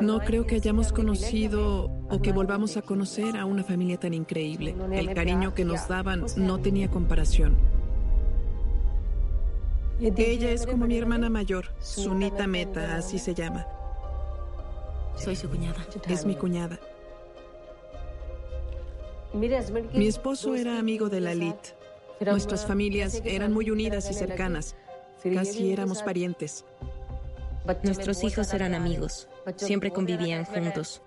No creo que hayamos conocido o que volvamos a conocer a una familia tan increíble. El cariño que nos daban no tenía comparación. Ella es como mi hermana mayor, Sunita Meta, así se llama. Soy su cuñada. Es mi cuñada. Mi esposo era amigo de Lalit. Nuestras familias eran muy unidas y cercanas. Casi éramos parientes. Nuestros hijos eran amigos. Siempre convivían juntos.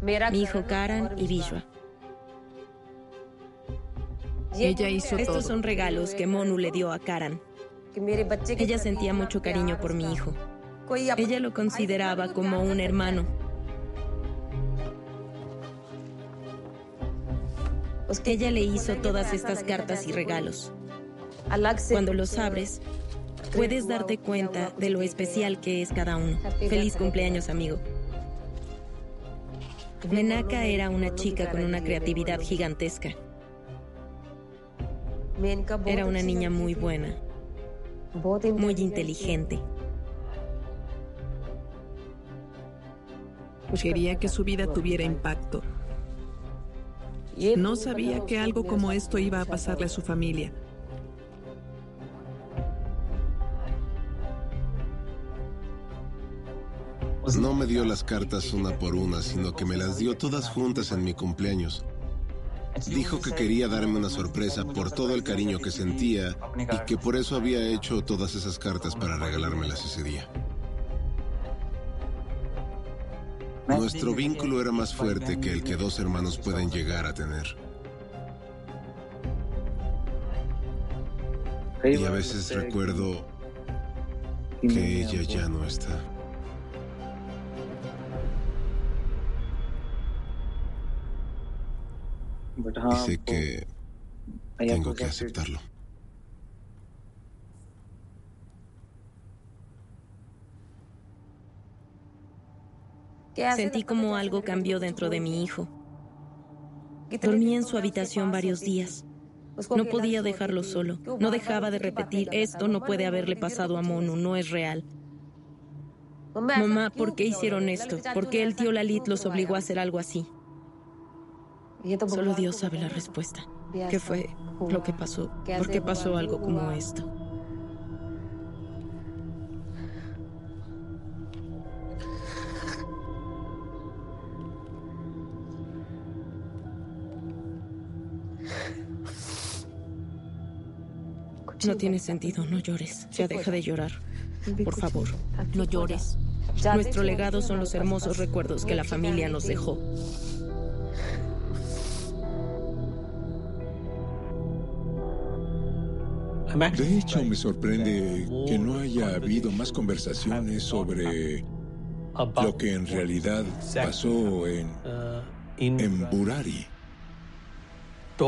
Mi hijo Karan y Vishwa. Ella hizo Estos todo. son regalos que Monu le dio a Karan. Ella sentía mucho cariño por mi hijo. Ella lo consideraba como un hermano. Ella le hizo todas estas cartas y regalos. Cuando los abres, puedes darte cuenta de lo especial que es cada uno. Feliz cumpleaños, amigo. Menaka era una chica con una creatividad gigantesca. Era una niña muy buena, muy inteligente. Quería que su vida tuviera impacto. No sabía que algo como esto iba a pasarle a su familia. No me dio las cartas una por una, sino que me las dio todas juntas en mi cumpleaños. Dijo que quería darme una sorpresa por todo el cariño que sentía y que por eso había hecho todas esas cartas para regalármelas ese día. Nuestro vínculo era más fuerte que el que dos hermanos pueden llegar a tener. Y a veces recuerdo que ella ya no está. Y sé que tengo que aceptarlo. Sentí como algo cambió dentro de mi hijo. Dormí en su habitación varios días. No podía dejarlo solo. No dejaba de repetir, esto no puede haberle pasado a Monu, no es real. Mamá, ¿por qué hicieron esto? ¿Por qué el tío Lalit los obligó a hacer algo así? Solo Dios sabe la respuesta. ¿Qué fue lo que pasó? ¿Por qué pasó algo como esto? No tiene sentido, no llores. Ya deja de llorar. Por favor, no llores. Nuestro legado son los hermosos recuerdos que la familia nos dejó. De hecho, me sorprende que no haya habido más conversaciones sobre lo que en realidad pasó en, en Burari.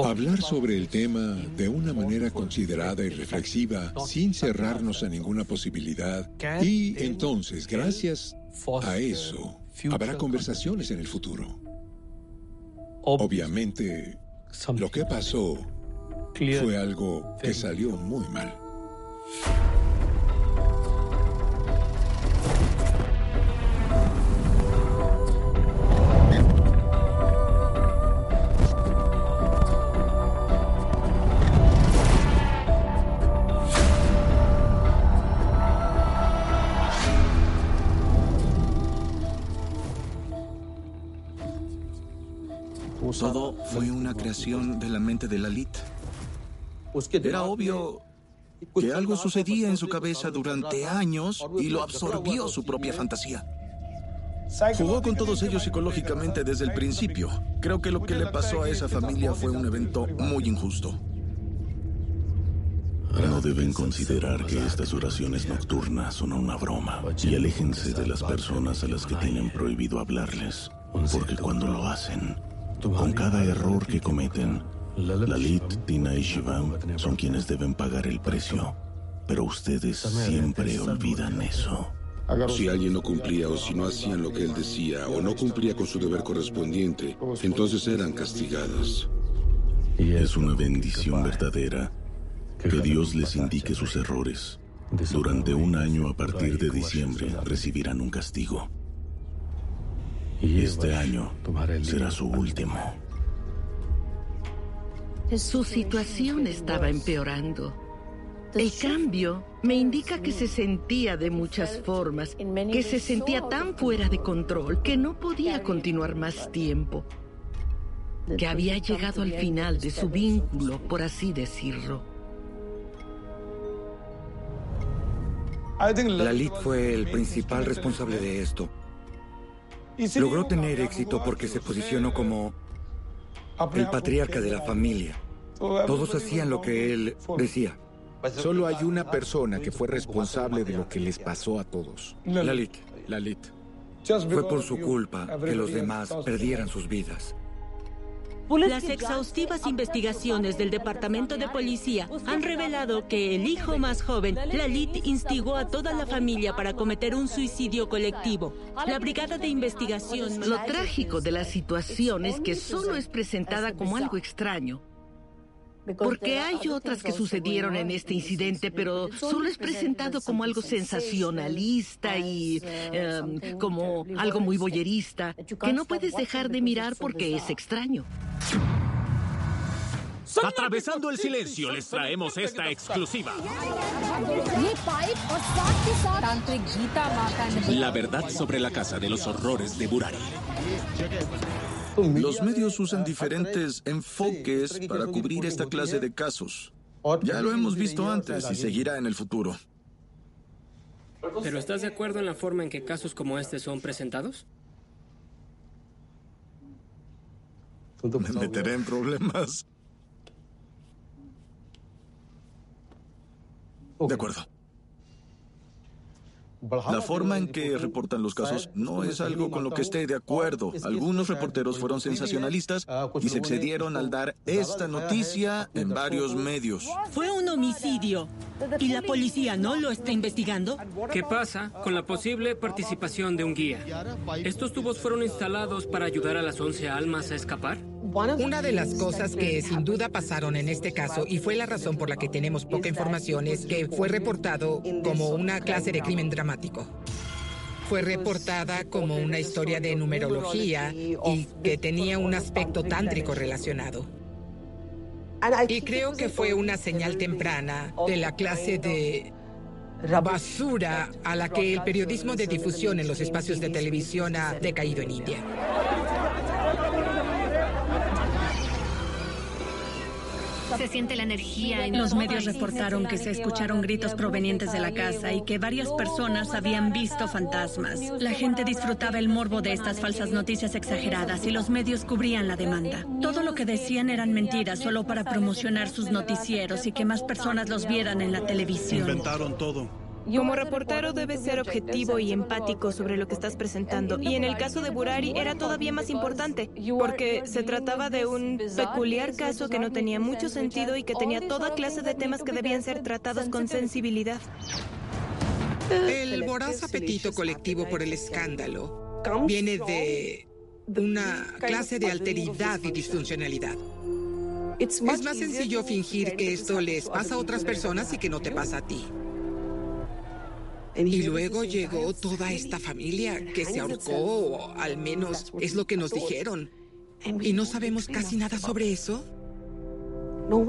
Hablar sobre el tema de una manera considerada y reflexiva, sin cerrarnos a ninguna posibilidad. Y entonces, gracias a eso, habrá conversaciones en el futuro. Obviamente, lo que pasó fue algo que salió muy mal. Todo fue una creación de la mente de Lalit. Era obvio que algo sucedía en su cabeza durante años y lo absorbió su propia fantasía. Jugó con todos ellos psicológicamente desde el principio. Creo que lo que le pasó a esa familia fue un evento muy injusto. No deben considerar que estas oraciones nocturnas son una broma. Y aléjense de las personas a las que tienen prohibido hablarles, porque cuando lo hacen, con cada error que cometen, Lalit, Tina y Shivam son quienes deben pagar el precio, pero ustedes siempre olvidan eso. Si alguien no cumplía o si no hacían lo que él decía o no cumplía con su deber correspondiente, entonces eran castigados. Es una bendición verdadera que Dios les indique sus errores. Durante un año a partir de diciembre recibirán un castigo. Este año será su último. Su situación estaba empeorando. El cambio me indica que se sentía de muchas formas, que se sentía tan fuera de control que no podía continuar más tiempo, que había llegado al final de su vínculo, por así decirlo. Lalit fue el principal responsable de esto. Logró tener éxito porque se posicionó como el patriarca de la familia. Todos hacían lo que él decía. Solo hay una persona que fue responsable de lo que les pasó a todos. Lalit. Lalit. Fue por su culpa que los demás perdieran sus vidas. Las exhaustivas investigaciones del Departamento de Policía han revelado que el hijo más joven, Lalit, instigó a toda la familia para cometer un suicidio colectivo. La Brigada de Investigación... Lo trágico de la situación es que solo es presentada como algo extraño. Porque hay otras que sucedieron en este incidente, pero solo es presentado como algo sensacionalista y em, como algo muy boyerista, que no puedes dejar de mirar porque es extraño. Atravesando el silencio, les traemos esta exclusiva. La verdad sobre la casa de los horrores de Burari. Los medios usan diferentes enfoques para cubrir esta clase de casos. Ya lo hemos visto antes y seguirá en el futuro. ¿Pero estás de acuerdo en la forma en que casos como este son presentados? Me meteré en problemas. De acuerdo. La forma en que reportan los casos no es algo con lo que esté de acuerdo. Algunos reporteros fueron sensacionalistas y se excedieron al dar esta noticia en varios medios. Fue un homicidio. ¿Y la policía no lo está investigando? ¿Qué pasa con la posible participación de un guía? ¿Estos tubos fueron instalados para ayudar a las 11 almas a escapar? Una de las cosas que sin duda pasaron en este caso, y fue la razón por la que tenemos poca información, es que fue reportado como una clase de crimen dramático. Fue reportada como una historia de numerología y que tenía un aspecto tántrico relacionado. Y creo que fue una señal temprana de la clase de basura a la que el periodismo de difusión en los espacios de televisión ha decaído en India. Se siente la energía. En Los medios reportaron que se escucharon gritos provenientes de la casa y que varias personas habían visto fantasmas. La gente disfrutaba el morbo de estas falsas noticias exageradas y los medios cubrían la demanda. Todo lo que decían eran mentiras solo para promocionar sus noticieros y que más personas los vieran en la televisión. Inventaron todo. Como reportero debes ser objetivo y empático sobre lo que estás presentando. Y en el caso de Burari era todavía más importante, porque se trataba de un peculiar caso que no tenía mucho sentido y que tenía toda clase de temas que debían ser tratados con sensibilidad. El voraz apetito colectivo por el escándalo viene de una clase de alteridad y disfuncionalidad. Es más sencillo fingir que esto les pasa a otras personas y que no te pasa a ti. Y luego llegó toda esta familia que se ahorcó, o al menos es lo que nos dijeron. ¿Y no sabemos casi nada sobre eso?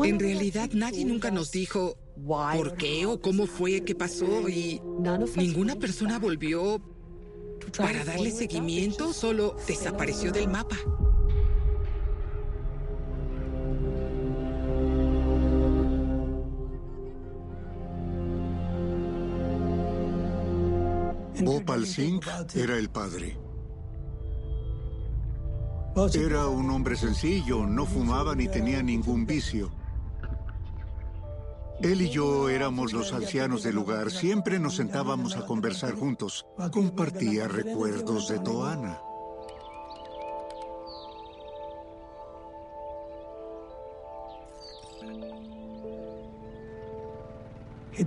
En realidad nadie nunca nos dijo por qué o cómo fue que pasó y ninguna persona volvió para darle seguimiento, solo desapareció del mapa. Bhopal Singh era el padre. Era un hombre sencillo, no fumaba ni tenía ningún vicio. Él y yo éramos los ancianos del lugar. Siempre nos sentábamos a conversar juntos. Compartía recuerdos de Toana.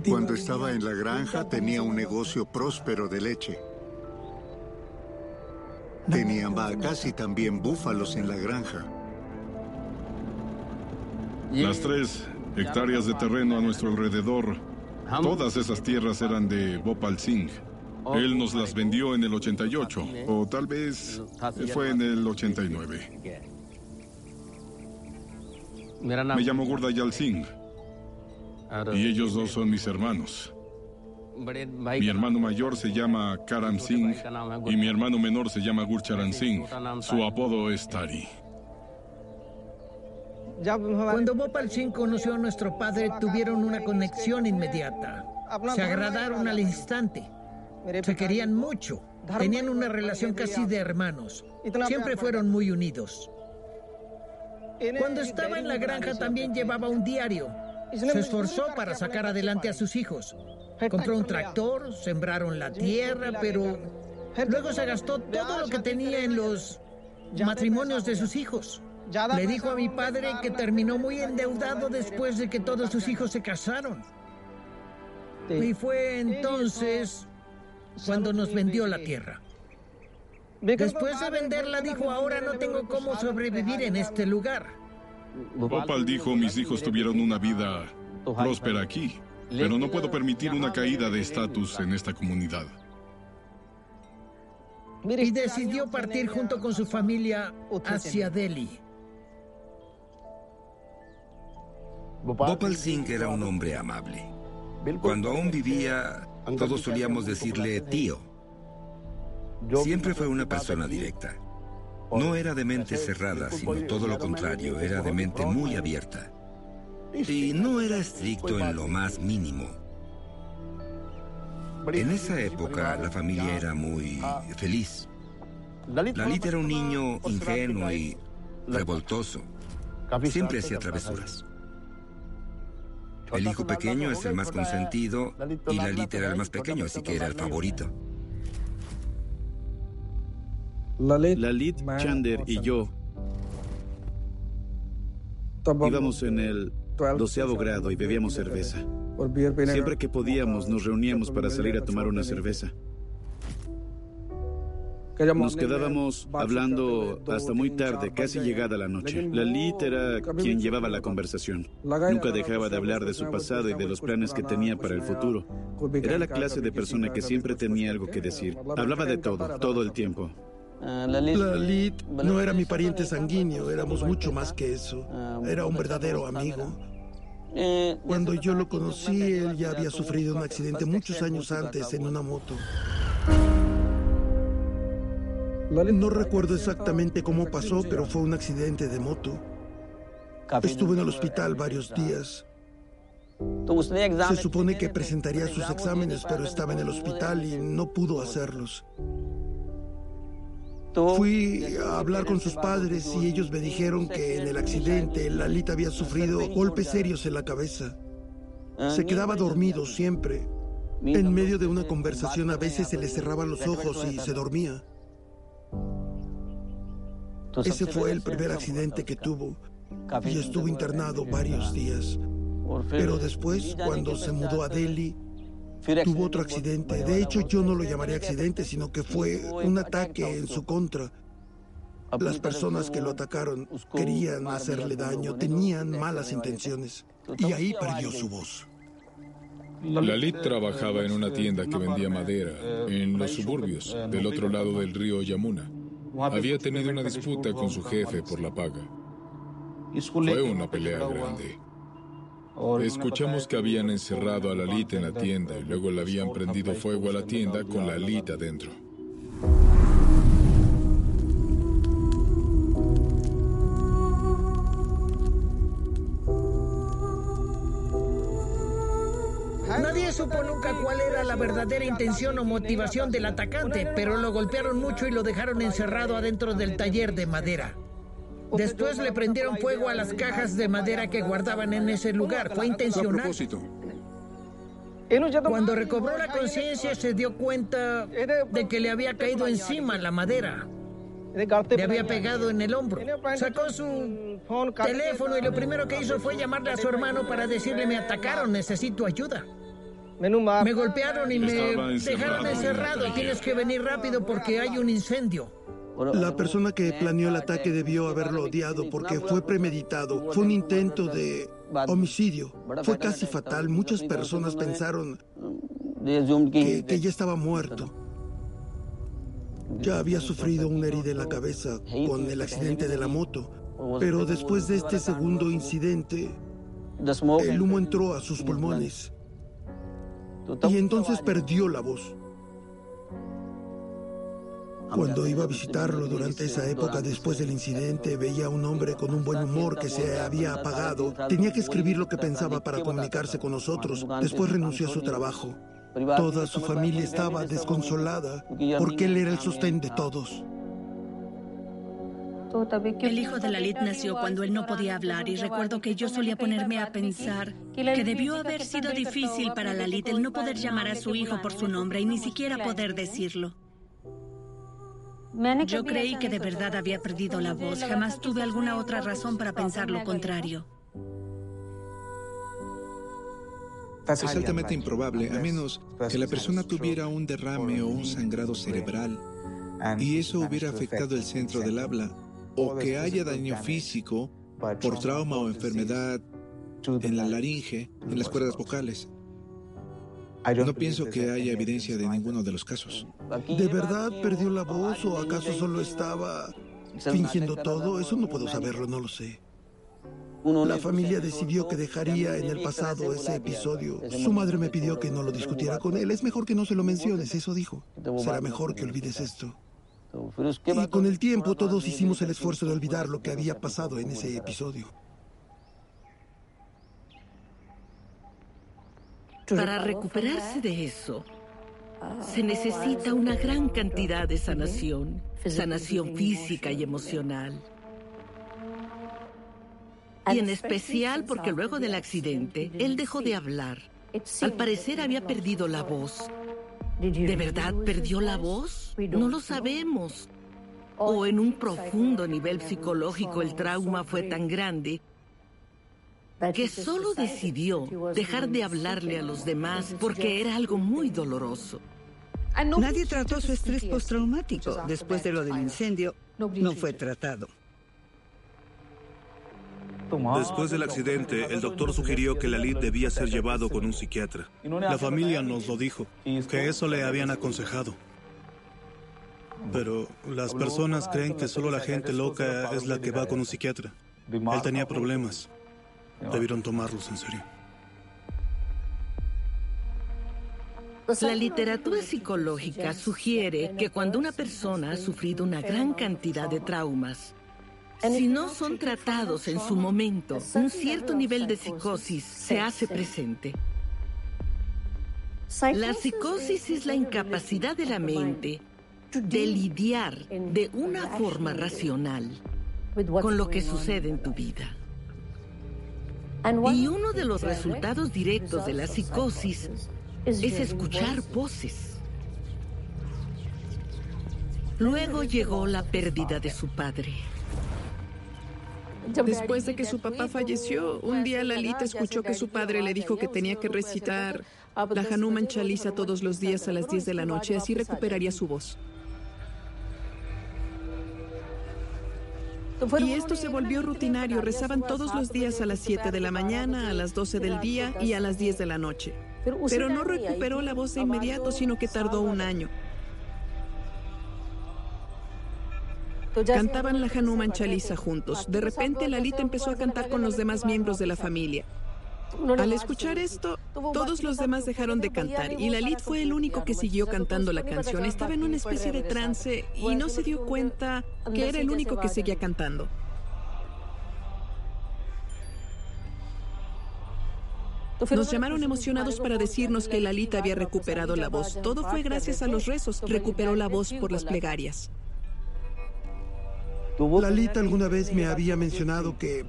Cuando estaba en la granja tenía un negocio próspero de leche. Tenía vacas y también búfalos en la granja. Las tres hectáreas de terreno a nuestro alrededor, todas esas tierras eran de Bhopal Singh. Él nos las vendió en el 88, o tal vez fue en el 89. Me llamo Gurdayal Singh. Y ellos dos son mis hermanos. Mi hermano mayor se llama Karam Singh y mi hermano menor se llama Gurcharan Singh. Su apodo es Tari. Cuando Bhopal Singh conoció a nuestro padre, tuvieron una conexión inmediata. Se agradaron al instante. Se querían mucho. Tenían una relación casi de hermanos. Siempre fueron muy unidos. Cuando estaba en la granja también llevaba un diario. Se esforzó para sacar adelante a sus hijos. Compró un tractor, sembraron la tierra, pero luego se gastó todo lo que tenía en los matrimonios de sus hijos. Le dijo a mi padre que terminó muy endeudado después de que todos sus hijos se casaron. Y fue entonces cuando nos vendió la tierra. Después de venderla dijo, ahora no tengo cómo sobrevivir en este lugar. Bhopal dijo, mis hijos tuvieron una vida próspera aquí, pero no puedo permitir una caída de estatus en esta comunidad. Y decidió partir junto con su familia hacia Delhi. Bhopal Singh era un hombre amable. Cuando aún vivía, todos solíamos decirle tío. Siempre fue una persona directa. No era de mente cerrada, sino todo lo contrario, era de mente muy abierta. Y no era estricto en lo más mínimo. En esa época la familia era muy feliz. Lalit era un niño ingenuo y revoltoso. Siempre hacía travesuras. El hijo pequeño es el más consentido y Lalit era el más pequeño, así que era el favorito. Lalit, Chander y yo íbamos en el doceavo grado y bebíamos cerveza. Siempre que podíamos nos reuníamos para salir a tomar una cerveza. Nos quedábamos hablando hasta muy tarde, casi llegada la noche. Lalit era quien llevaba la conversación. Nunca dejaba de hablar de su pasado y de los planes que tenía para el futuro. Era la clase de persona que siempre tenía algo que decir. Hablaba de todo, todo el tiempo. Lalit no era mi pariente sanguíneo, éramos mucho más que eso. Era un verdadero amigo. Cuando yo lo conocí, él ya había sufrido un accidente muchos años antes en una moto. No recuerdo exactamente cómo pasó, pero fue un accidente de moto. Estuve en el hospital varios días. Se supone que presentaría sus exámenes, pero estaba en el hospital y no pudo hacerlos. Fui a hablar con sus padres y ellos me dijeron que en el accidente Lalita había sufrido golpes serios en la cabeza. Se quedaba dormido siempre. En medio de una conversación a veces se le cerraban los ojos y se dormía. Ese fue el primer accidente que tuvo y estuvo internado varios días. Pero después, cuando se mudó a Delhi, tuvo otro accidente. De hecho, yo no lo llamaría accidente, sino que fue un ataque en su contra. Las personas que lo atacaron querían hacerle daño, tenían malas intenciones. Y ahí perdió su voz. Lalit trabajaba en una tienda que vendía madera en los suburbios, del otro lado del río Yamuna. Había tenido una disputa con su jefe por la paga. Fue una pelea grande. Escuchamos que habían encerrado a Lalit en la tienda y luego le habían prendido fuego a la tienda con Lalit adentro. Nadie se supo nunca cuál era la verdadera intención o motivación del atacante, pero lo golpearon mucho y lo dejaron encerrado adentro del taller de madera. Después le prendieron fuego a las cajas de madera que guardaban en ese lugar. Fue intencional. Cuando recobró la conciencia se dio cuenta de que le había caído encima la madera. Le había pegado en el hombro. Sacó su teléfono y lo primero que hizo fue llamarle a su hermano para decirle me atacaron, necesito ayuda. Me golpearon y me dejaron encerrado. Tienes que venir rápido porque hay un incendio. La persona que planeó el ataque debió haberlo odiado porque fue premeditado. Fue un intento de homicidio. Fue casi fatal. Muchas personas pensaron que, que ya estaba muerto. Ya había sufrido una herida en la cabeza con el accidente de la moto. Pero después de este segundo incidente, el humo entró a sus pulmones. Y entonces perdió la voz. Cuando iba a visitarlo durante esa época después del incidente, veía a un hombre con un buen humor que se había apagado. Tenía que escribir lo que pensaba para comunicarse con nosotros. Después renunció a su trabajo. Toda su familia estaba desconsolada porque él era el sostén de todos. El hijo de Lalit nació cuando él no podía hablar y recuerdo que yo solía ponerme a pensar que debió haber sido difícil para Lalit el no poder llamar a su hijo por su nombre y ni siquiera poder decirlo. Yo creí que de verdad había perdido la voz. Jamás tuve alguna otra razón para pensar lo contrario. Es altamente improbable, a menos que la persona tuviera un derrame o un sangrado cerebral y eso hubiera afectado el centro del habla, o que haya daño físico por trauma o enfermedad en la laringe, en las cuerdas vocales. No pienso que haya evidencia de ninguno de los casos. ¿De verdad perdió la voz o acaso solo estaba fingiendo todo? Eso no puedo saberlo, no lo sé. La familia decidió que dejaría en el pasado ese episodio. Su madre me pidió que no lo discutiera con él. Es mejor que no se lo menciones, eso dijo. Será mejor que olvides esto. Y con el tiempo todos hicimos el esfuerzo de olvidar lo que había pasado en ese episodio. Para recuperarse de eso, se necesita una gran cantidad de sanación, sanación física y emocional. Y en especial porque luego del accidente, él dejó de hablar. Al parecer había perdido la voz. ¿De verdad perdió la voz? No lo sabemos. O en un profundo nivel psicológico el trauma fue tan grande que solo decidió dejar de hablarle a los demás porque era algo muy doloroso. Nadie trató su estrés postraumático. Después de lo del incendio, no fue tratado. Después del accidente, el doctor sugirió que Lalit debía ser llevado con un psiquiatra. La familia nos lo dijo, que eso le habían aconsejado. Pero las personas creen que solo la gente loca es la que va con un psiquiatra. Él tenía problemas. Debieron tomarlos en serio. La literatura psicológica sugiere que cuando una persona ha sufrido una gran cantidad de traumas, si no son tratados en su momento, un cierto nivel de psicosis se hace presente. La psicosis es la incapacidad de la mente de lidiar de una forma racional con lo que sucede en tu vida. Y uno de los resultados directos de la psicosis es escuchar voces. Luego llegó la pérdida de su padre. Después de que su papá falleció, un día Lalita escuchó que su padre le dijo que tenía que recitar la Hanuman Chalisa todos los días a las 10 de la noche, así recuperaría su voz. Y esto se volvió rutinario. Rezaban todos los días a las 7 de la mañana, a las 12 del día y a las 10 de la noche. Pero no recuperó la voz de inmediato, sino que tardó un año. Cantaban la Hanuman Chalisa juntos. De repente, Lalita empezó a cantar con los demás miembros de la familia. Al escuchar esto, todos los demás dejaron de cantar y Lalit fue el único que siguió cantando la canción. Estaba en una especie de trance y no se dio cuenta que era el único que seguía cantando. Nos llamaron emocionados para decirnos que Lalita había recuperado la voz. Todo fue gracias a los rezos. Recuperó la voz por las plegarias. Lalita alguna vez me había mencionado que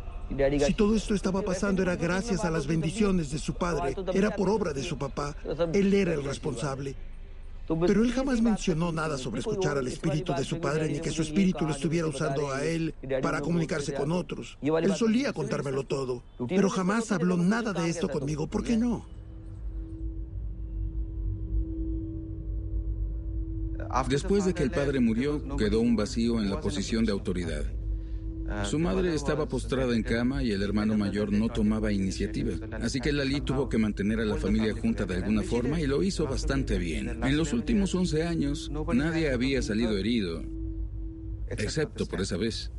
si todo esto estaba pasando era gracias a las bendiciones de su padre, era por obra de su papá. Él era el responsable. Pero él jamás mencionó nada sobre escuchar al espíritu de su padre ni que su espíritu lo estuviera usando a él para comunicarse con otros. Él solía contármelo todo, pero jamás habló nada de esto conmigo. ¿Por qué no? Después de que el padre murió, quedó un vacío en la posición de autoridad. Su madre estaba postrada en cama y el hermano mayor no tomaba iniciativa. Así que Lali tuvo que mantener a la familia junta de alguna forma y lo hizo bastante bien. En los últimos 11 años, nadie había salido herido, excepto por esa vez.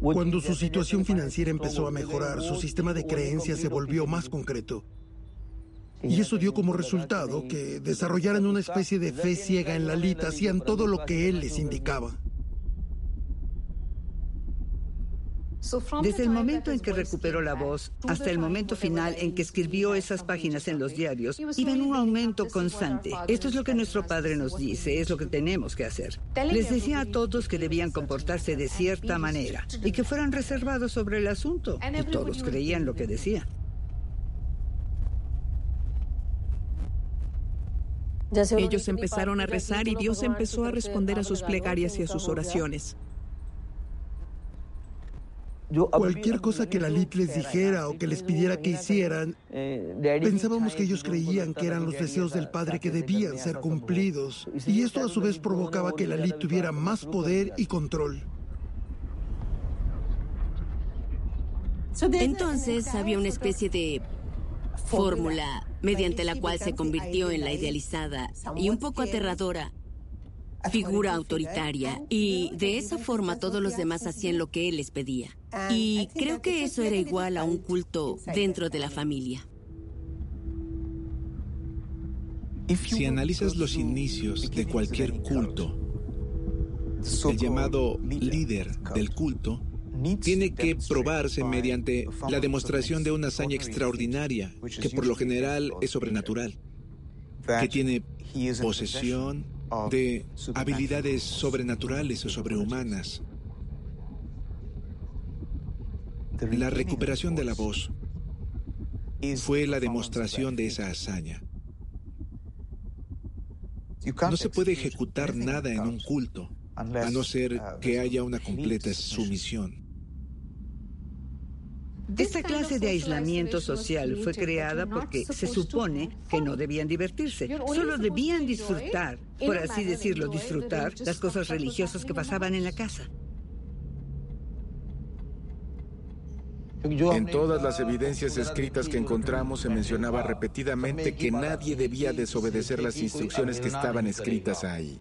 Cuando su situación financiera empezó a mejorar, su sistema de creencias se volvió más concreto. Y eso dio como resultado que desarrollaran una especie de fe ciega en Lalita, hacían todo lo que él les indicaba. Desde el momento en que recuperó la voz hasta el momento final en que escribió esas páginas en los diarios, iba en un aumento constante. Esto es lo que nuestro padre nos dice, es lo que tenemos que hacer. Les decía a todos que debían comportarse de cierta manera y que fueran reservados sobre el asunto. Y todos creían lo que decía. Ellos empezaron a rezar y Dios empezó a responder a sus plegarias y a sus oraciones. Cualquier cosa que la Lit les dijera o que les pidiera que hicieran, pensábamos que ellos creían que eran los deseos del Padre que debían ser cumplidos. Y esto a su vez provocaba que la Lit tuviera más poder y control. Entonces había una especie de fórmula mediante la cual se convirtió en la idealizada y un poco aterradora figura autoritaria y de esa forma todos los demás hacían lo que él les pedía. Y creo que eso era igual a un culto dentro de la familia. Si analizas los inicios de cualquier culto, el llamado líder del culto tiene que probarse mediante la demostración de una hazaña extraordinaria, que por lo general es sobrenatural, que tiene posesión de habilidades sobrenaturales o sobrehumanas. La recuperación de la voz fue la demostración de esa hazaña. No se puede ejecutar nada en un culto a no ser que haya una completa sumisión. Esta clase de aislamiento social fue creada porque se supone que no debían divertirse, solo debían disfrutar, por así decirlo, disfrutar las cosas religiosas que pasaban en la casa. En todas las evidencias escritas que encontramos se mencionaba repetidamente que nadie debía desobedecer las instrucciones que estaban escritas ahí.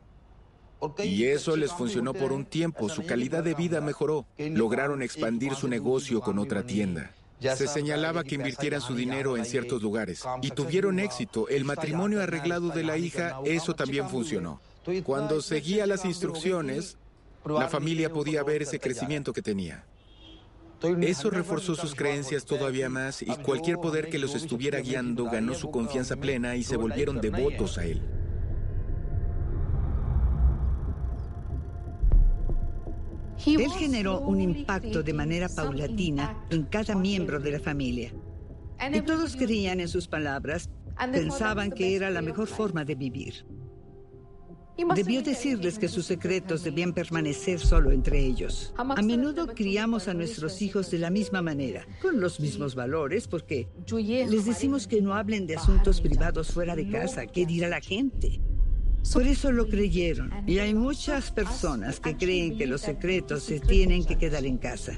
Y eso les funcionó por un tiempo, su calidad de vida mejoró, lograron expandir su negocio con otra tienda. Se señalaba que invirtieran su dinero en ciertos lugares y tuvieron éxito. El matrimonio arreglado de la hija, eso también funcionó. Cuando seguía las instrucciones, la familia podía ver ese crecimiento que tenía. Eso reforzó sus creencias todavía más y cualquier poder que los estuviera guiando ganó su confianza plena y se volvieron devotos a él. Él generó un impacto de manera paulatina en cada miembro de la familia. Y todos creían en sus palabras, pensaban que era la mejor forma de vivir. Debió decirles que sus secretos debían permanecer solo entre ellos. A menudo criamos a nuestros hijos de la misma manera, con los mismos valores, porque les decimos que no hablen de asuntos privados fuera de casa, que dirá la gente. Por eso lo creyeron. Y hay muchas personas que creen que los secretos se tienen que quedar en casa.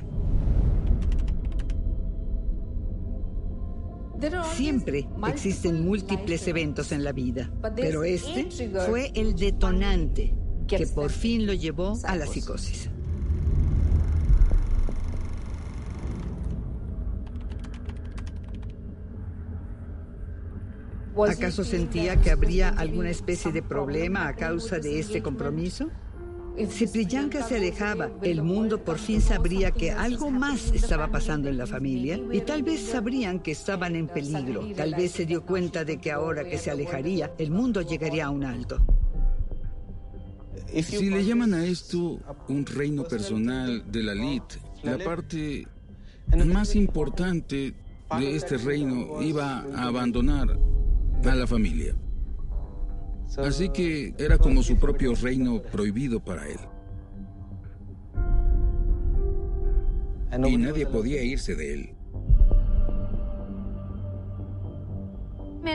Siempre existen múltiples eventos en la vida, pero este fue el detonante que por fin lo llevó a la psicosis. ¿Acaso sentía que habría alguna especie de problema a causa de este compromiso? Si Priyanka se alejaba, el mundo por fin sabría que algo más estaba pasando en la familia y tal vez sabrían que estaban en peligro. Tal vez se dio cuenta de que ahora que se alejaría, el mundo llegaría a un alto. Si le llaman a esto un reino personal de la Lid, la parte más importante de este reino iba a abandonar a la familia. Así que era como su propio reino prohibido para él. Y nadie podía irse de él.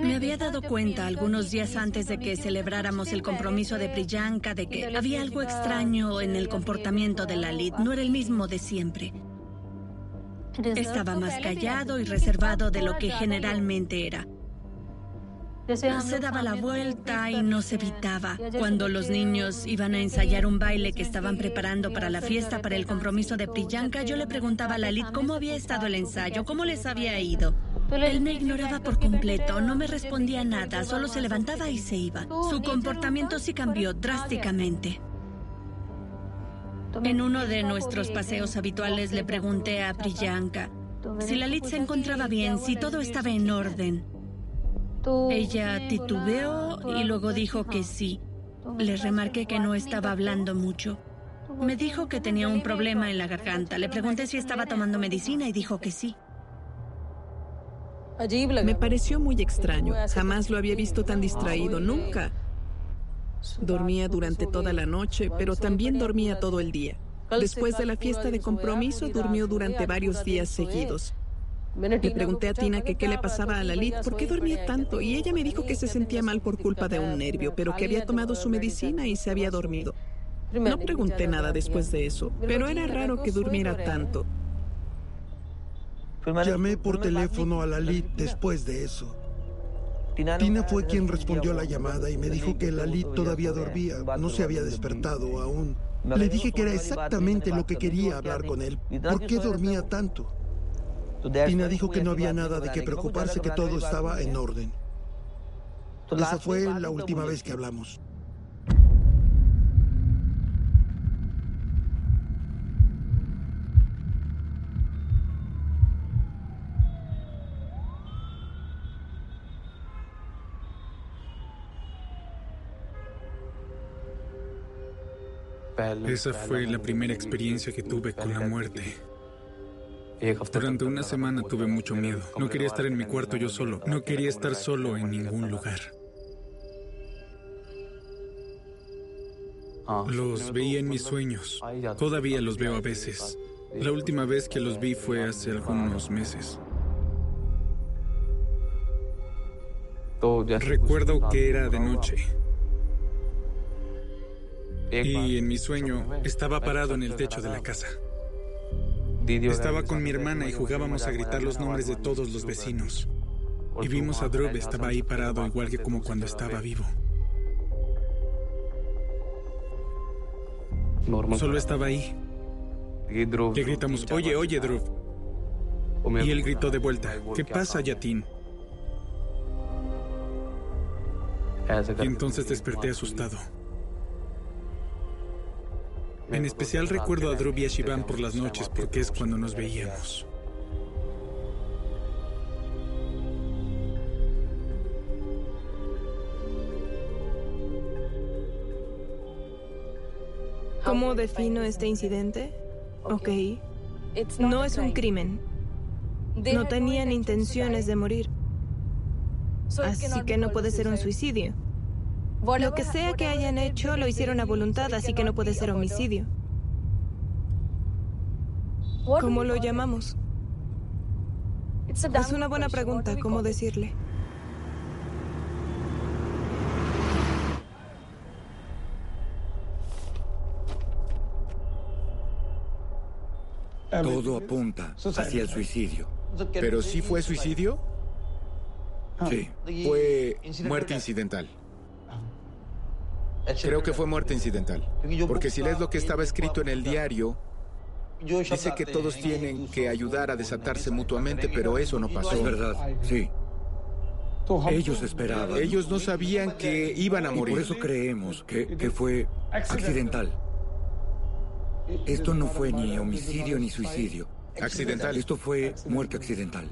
Me había dado cuenta algunos días antes de que celebráramos el compromiso de Priyanka de que había algo extraño en el comportamiento de Lalit. No era el mismo de siempre. Estaba más callado y reservado de lo que generalmente era. Se daba la vuelta y no se evitaba. Cuando los niños iban a ensayar un baile que estaban preparando para la fiesta para el compromiso de Priyanka, yo le preguntaba a Lalit cómo había estado el ensayo, cómo les había ido. Él me ignoraba por completo, no me respondía nada, solo se levantaba y se iba. Su comportamiento sí cambió drásticamente. En uno de nuestros paseos habituales le pregunté a Priyanka si Lalit se encontraba bien, si todo estaba en orden. Ella titubeó y luego dijo que sí. Le remarqué que no estaba hablando mucho. Me dijo que tenía un problema en la garganta. Le pregunté si estaba tomando medicina y dijo que sí. Me pareció muy extraño. Jamás lo había visto tan distraído, nunca. Dormía durante toda la noche, pero también dormía todo el día. Después de la fiesta de compromiso, durmió durante varios días seguidos. Le pregunté a Tina que qué le pasaba a Lalit, por qué dormía tanto, y ella me dijo que se sentía mal por culpa de un nervio, pero que había tomado su medicina y se había dormido. No pregunté nada después de eso, pero era raro que durmiera tanto. Llamé por teléfono a Lalit después de eso. Tina fue quien respondió la llamada y me dijo que Lalit todavía dormía, no se había despertado aún. Le dije que era exactamente lo que quería hablar con él. ¿Por qué dormía tanto? Tina dijo que no había nada de qué preocuparse, que todo estaba en orden. Esa fue la última vez que hablamos. Esa fue la primera experiencia que tuve con la muerte. Durante una semana tuve mucho miedo. No quería estar en mi cuarto yo solo. No quería estar solo en ningún lugar. Los veía en mis sueños. Todavía los veo a veces. La última vez que los vi fue hace algunos meses. Recuerdo que era de noche. Y en mi sueño estaba parado en el techo de la casa. Estaba con mi hermana y jugábamos a gritar los nombres de todos los vecinos. Y vimos a Drub, estaba ahí parado igual que como cuando estaba vivo. Solo estaba ahí. Le gritamos, oye, oye, Drub. Y él gritó de vuelta, ¿qué pasa, Yatin? Y entonces desperté asustado. En especial recuerdo a Dhruv y a Shivan por las noches porque es cuando nos veíamos. ¿Cómo defino este incidente? Ok. No es un crimen. No tenían intenciones de morir. Así que no puede ser un suicidio. Lo que sea que hayan hecho lo hicieron a voluntad, así que no puede ser homicidio. ¿Cómo lo llamamos? Es una buena pregunta, ¿cómo decirle? Todo apunta hacia el suicidio. ¿Pero sí fue suicidio? Sí. Fue muerte incidental. Creo que fue muerte incidental. Porque si lees lo que estaba escrito en el diario, dice que todos tienen que ayudar a desatarse mutuamente, pero eso no pasó. Es verdad, sí. Ellos esperaban. Ellos no sabían que iban a morir. por eso creemos que, que fue accidental. Esto no fue ni homicidio ni suicidio. Accidental. Esto fue muerte accidental.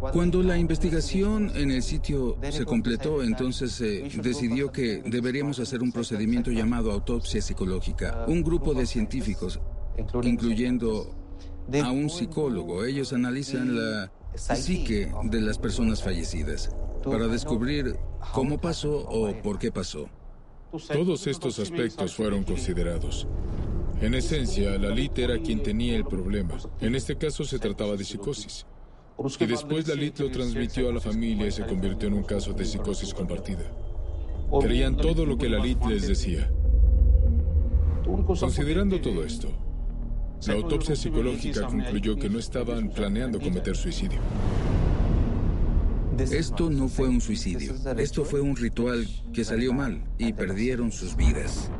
Cuando la investigación en el sitio se completó, entonces se decidió que deberíamos hacer un procedimiento llamado autopsia psicológica. Un grupo de científicos, incluyendo a un psicólogo, ellos analizan la psique de las personas fallecidas para descubrir cómo pasó o por qué pasó. Todos estos aspectos fueron considerados. En esencia, Lalit era quien tenía el problema. En este caso se trataba de psicosis. Y después Lalit lo transmitió a la familia y se convirtió en un caso de psicosis compartida. Creían todo lo que Lalit les decía. Considerando todo esto, la autopsia psicológica concluyó que no estaban planeando cometer suicidio. Esto no fue un suicidio. Esto fue un ritual que salió mal y perdieron sus vidas.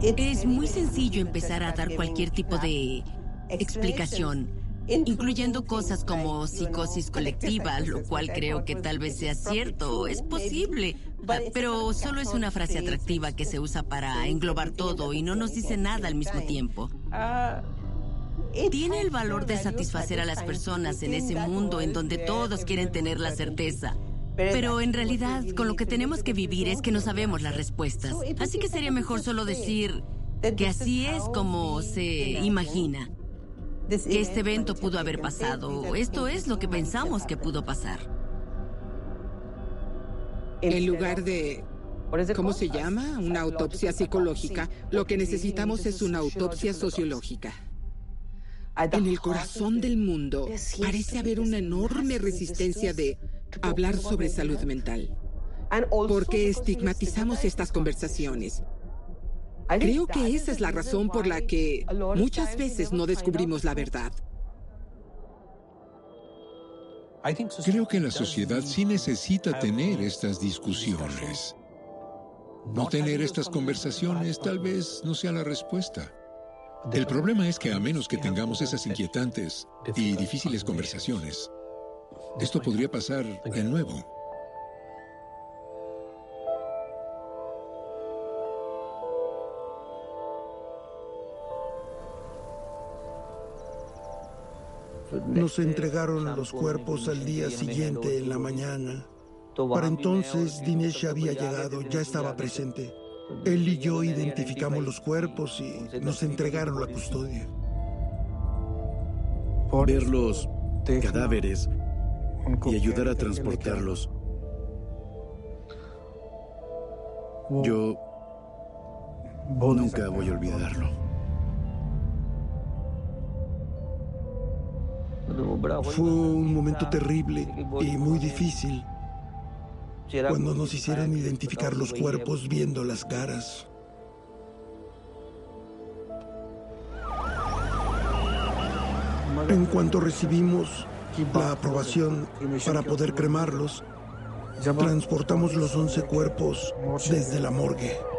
Es muy sencillo empezar a dar cualquier tipo de explicación incluyendo cosas como psicosis colectiva, lo cual creo que tal vez sea cierto, es posible, pero solo es una frase atractiva que se usa para englobar todo y no nos dice nada al mismo tiempo. Tiene el valor de satisfacer a las personas en ese mundo en donde todos quieren tener la certeza. Pero en realidad, con lo que tenemos que vivir es que no sabemos las respuestas. Así que sería mejor solo decir que así es como se imagina que este evento pudo haber pasado. Esto es lo que pensamos que pudo pasar. En lugar de ¿Cómo se llama? Una autopsia psicológica. Lo que necesitamos es una autopsia sociológica. En el corazón del mundo parece haber una enorme resistencia de hablar sobre salud mental. Porque estigmatizamos estas conversaciones. Creo que esa es la razón por la que muchas veces no descubrimos la verdad. Creo que la sociedad sí necesita tener estas discusiones. No tener estas conversaciones tal vez no sea la respuesta. El problema es que a menos que tengamos esas inquietantes y difíciles conversaciones, esto podría pasar de nuevo. Nos entregaron los cuerpos al día siguiente en la mañana. Para entonces Dinesh había llegado, ya estaba presente. Él y yo identificamos los cuerpos y nos entregaron la custodia. Ver los cadáveres y ayudar a transportarlos. Yo nunca voy a olvidarlo. Fue un momento terrible y muy difícil cuando nos hicieron identificar los cuerpos viendo las caras. En cuanto recibimos la aprobación para poder cremarlos, transportamos los 11 cuerpos desde la morgue.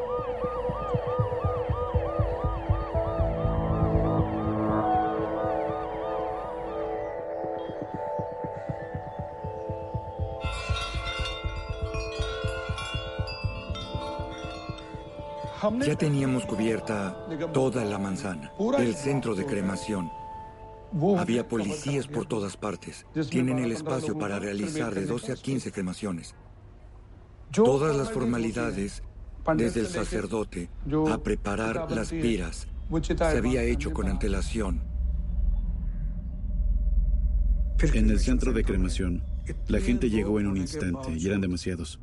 Ya teníamos cubierta toda la manzana, el centro de cremación. Había policías por todas partes. Tienen el espacio para realizar de 12 a 15 cremaciones. Todas las formalidades, desde el sacerdote a preparar las piras, se había hecho con antelación. En el centro de cremación, la gente llegó en un instante y eran demasiados.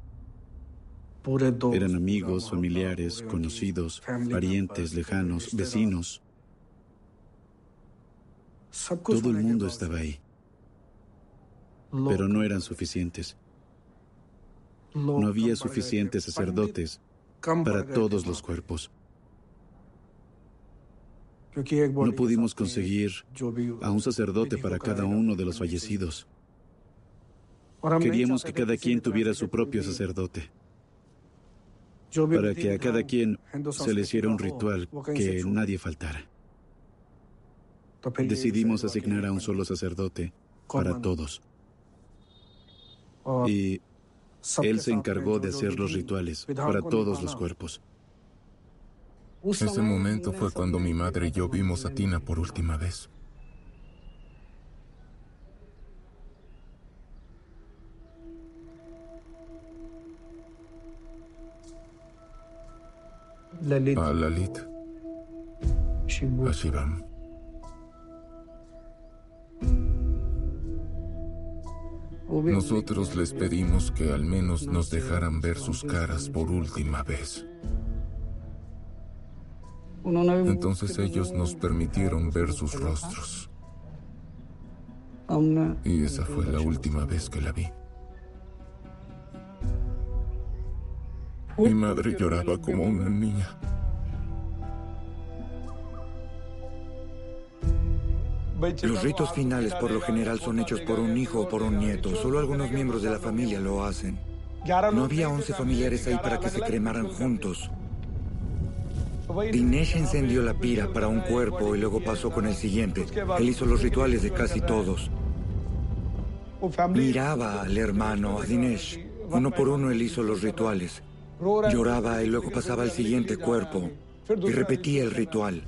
Eran amigos, familiares, conocidos, parientes lejanos, vecinos. Todo el mundo estaba ahí. Pero no eran suficientes. No había suficientes sacerdotes para todos los cuerpos. No pudimos conseguir a un sacerdote para cada uno de los fallecidos. Queríamos que cada quien tuviera su propio sacerdote para que a cada quien se le hiciera un ritual que nadie faltara. Decidimos asignar a un solo sacerdote para todos. Y él se encargó de hacer los rituales para todos los cuerpos. Ese momento fue cuando mi madre y yo vimos a Tina por última vez. A Lalit. A Shivam. Nosotros les pedimos que al menos nos dejaran ver sus caras por última vez. Entonces ellos nos permitieron ver sus rostros. Y esa fue la última vez que la vi. Mi madre lloraba como una niña. Los ritos finales por lo general son hechos por un hijo o por un nieto. Solo algunos miembros de la familia lo hacen. No había 11 familiares ahí para que se cremaran juntos. Dinesh encendió la pira para un cuerpo y luego pasó con el siguiente. Él hizo los rituales de casi todos. Miraba al hermano, a Dinesh. Uno por uno él hizo los rituales. Lloraba y luego pasaba al siguiente cuerpo y repetía el ritual.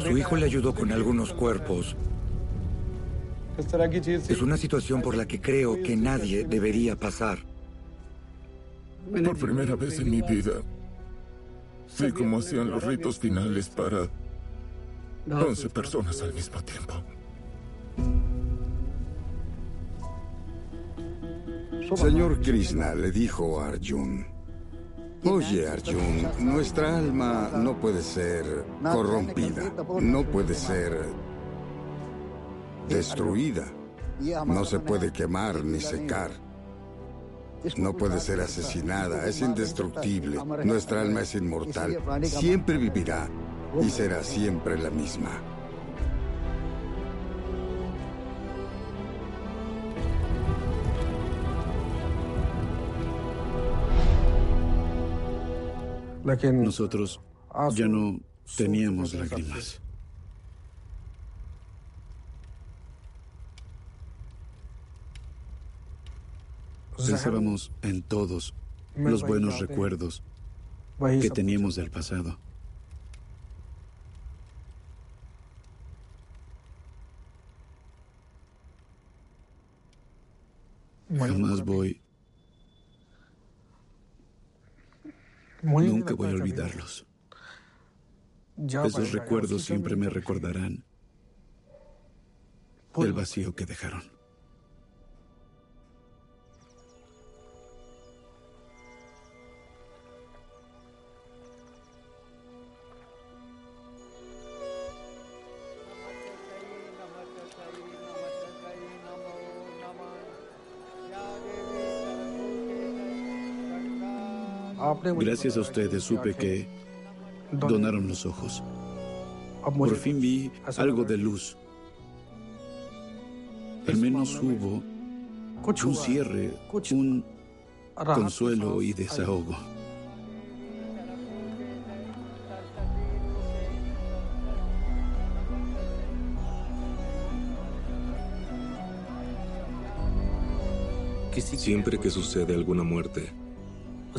Su hijo le ayudó con algunos cuerpos. Es una situación por la que creo que nadie debería pasar. Por primera vez en mi vida, vi cómo hacían los ritos finales para 11 personas al mismo tiempo. Señor Krishna le dijo a Arjun, Oye, Arjun, nuestra alma no puede ser corrompida, no puede ser destruida, no se puede quemar ni secar, no puede ser asesinada, es indestructible, nuestra alma es inmortal, siempre vivirá y será siempre la misma. Nosotros ya no teníamos lágrimas. Pensábamos en todos los buenos recuerdos que teníamos del pasado. Jamás voy Nunca voy a olvidarlos. Esos recuerdos siempre me recordarán el vacío que dejaron. Gracias a ustedes supe que donaron los ojos. Por fin vi algo de luz. Al menos hubo un cierre, un consuelo y desahogo. Siempre que sucede alguna muerte,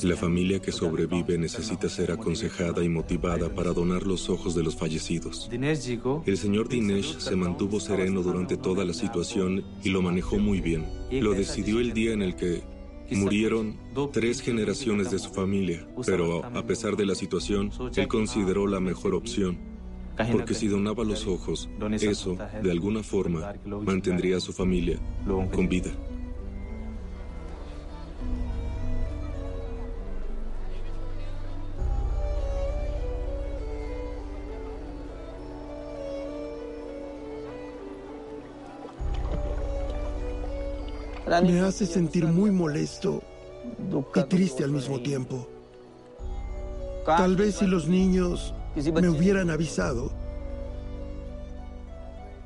la familia que sobrevive necesita ser aconsejada y motivada para donar los ojos de los fallecidos. El señor Dinesh se mantuvo sereno durante toda la situación y lo manejó muy bien. Lo decidió el día en el que murieron tres generaciones de su familia, pero a pesar de la situación, él consideró la mejor opción. Porque si donaba los ojos, eso, de alguna forma, mantendría a su familia con vida. Me hace sentir muy molesto y triste al mismo tiempo. Tal vez si los niños me hubieran avisado,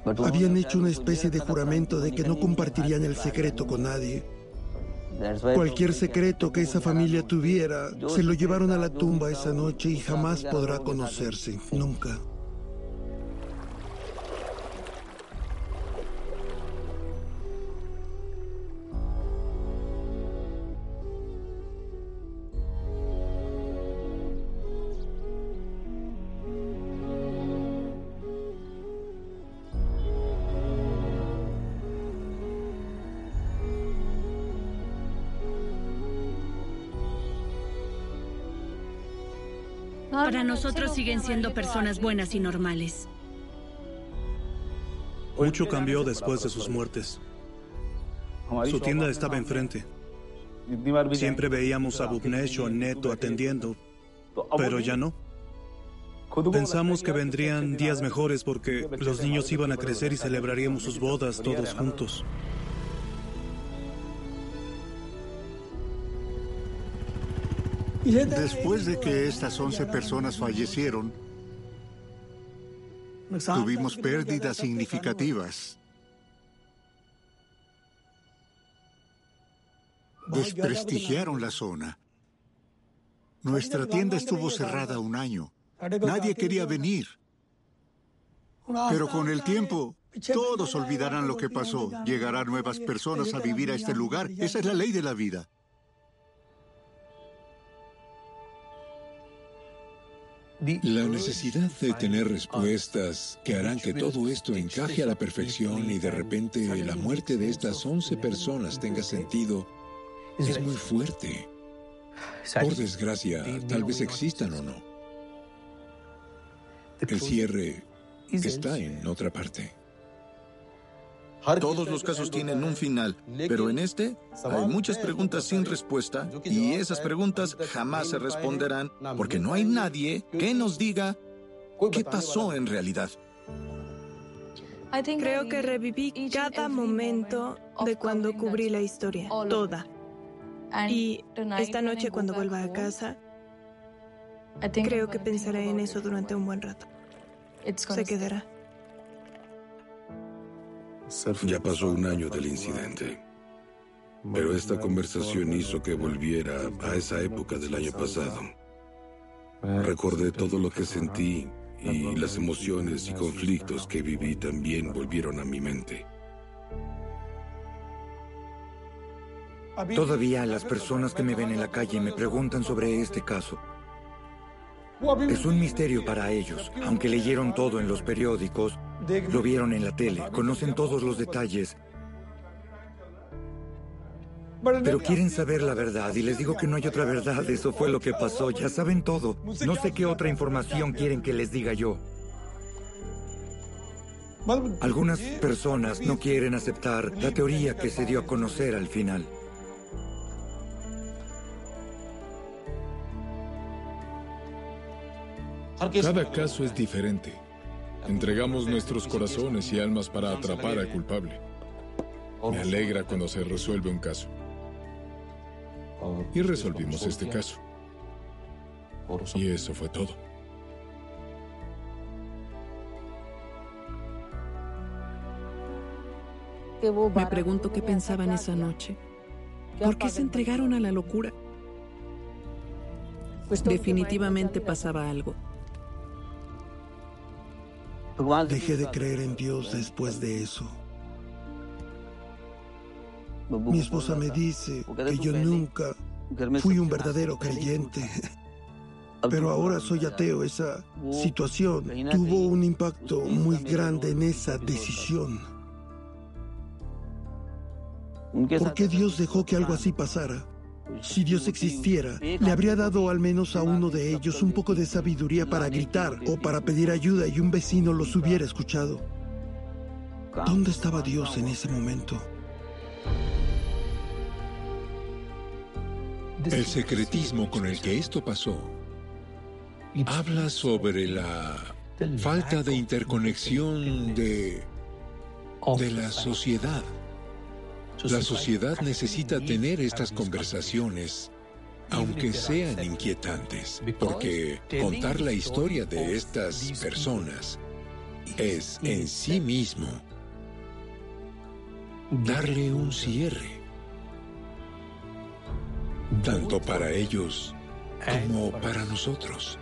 habían hecho una especie de juramento de que no compartirían el secreto con nadie. Cualquier secreto que esa familia tuviera, se lo llevaron a la tumba esa noche y jamás podrá conocerse, nunca. Para nosotros siguen siendo personas buenas y normales. Mucho cambió después de sus muertes. Su tienda estaba enfrente. Siempre veíamos a Bubnesh o Neto atendiendo, pero ya no. Pensamos que vendrían días mejores porque los niños iban a crecer y celebraríamos sus bodas todos juntos. Después de que estas 11 personas fallecieron, tuvimos pérdidas significativas. Desprestigiaron la zona. Nuestra tienda estuvo cerrada un año. Nadie quería venir. Pero con el tiempo, todos olvidarán lo que pasó. Llegarán nuevas personas a vivir a este lugar. Esa es la ley de la vida. La necesidad de tener respuestas que harán que todo esto encaje a la perfección y de repente la muerte de estas 11 personas tenga sentido es muy fuerte. Por desgracia, tal vez existan o no. El cierre está en otra parte. Todos los casos tienen un final, pero en este hay muchas preguntas sin respuesta y esas preguntas jamás se responderán porque no hay nadie que nos diga qué pasó en realidad. Creo que reviví cada momento de cuando cubrí la historia, toda. Y esta noche cuando vuelva a casa, creo que pensaré en eso durante un buen rato. Se quedará. Ya pasó un año del incidente. Pero esta conversación hizo que volviera a esa época del año pasado. Recordé todo lo que sentí y las emociones y conflictos que viví también volvieron a mi mente. Todavía las personas que me ven en la calle me preguntan sobre este caso. Es un misterio para ellos. Aunque leyeron todo en los periódicos, lo vieron en la tele, conocen todos los detalles. Pero quieren saber la verdad y les digo que no hay otra verdad. Eso fue lo que pasó. Ya saben todo. No sé qué otra información quieren que les diga yo. Algunas personas no quieren aceptar la teoría que se dio a conocer al final. Cada caso es diferente. Entregamos nuestros corazones y almas para atrapar al culpable. Me alegra cuando se resuelve un caso. Y resolvimos este caso. Y eso fue todo. Me pregunto qué pensaban esa noche. ¿Por qué se entregaron a la locura? Definitivamente pasaba algo. Dejé de creer en Dios después de eso. Mi esposa me dice que yo nunca fui un verdadero creyente. Pero ahora soy ateo. Esa situación tuvo un impacto muy grande en esa decisión. ¿Por qué Dios dejó que algo así pasara? Si Dios existiera, le habría dado al menos a uno de ellos un poco de sabiduría para gritar o para pedir ayuda y un vecino los hubiera escuchado. ¿Dónde estaba Dios en ese momento? El secretismo con el que esto pasó habla sobre la falta de interconexión de, de la sociedad. La sociedad necesita tener estas conversaciones, aunque sean inquietantes, porque contar la historia de estas personas es en sí mismo darle un cierre, tanto para ellos como para nosotros.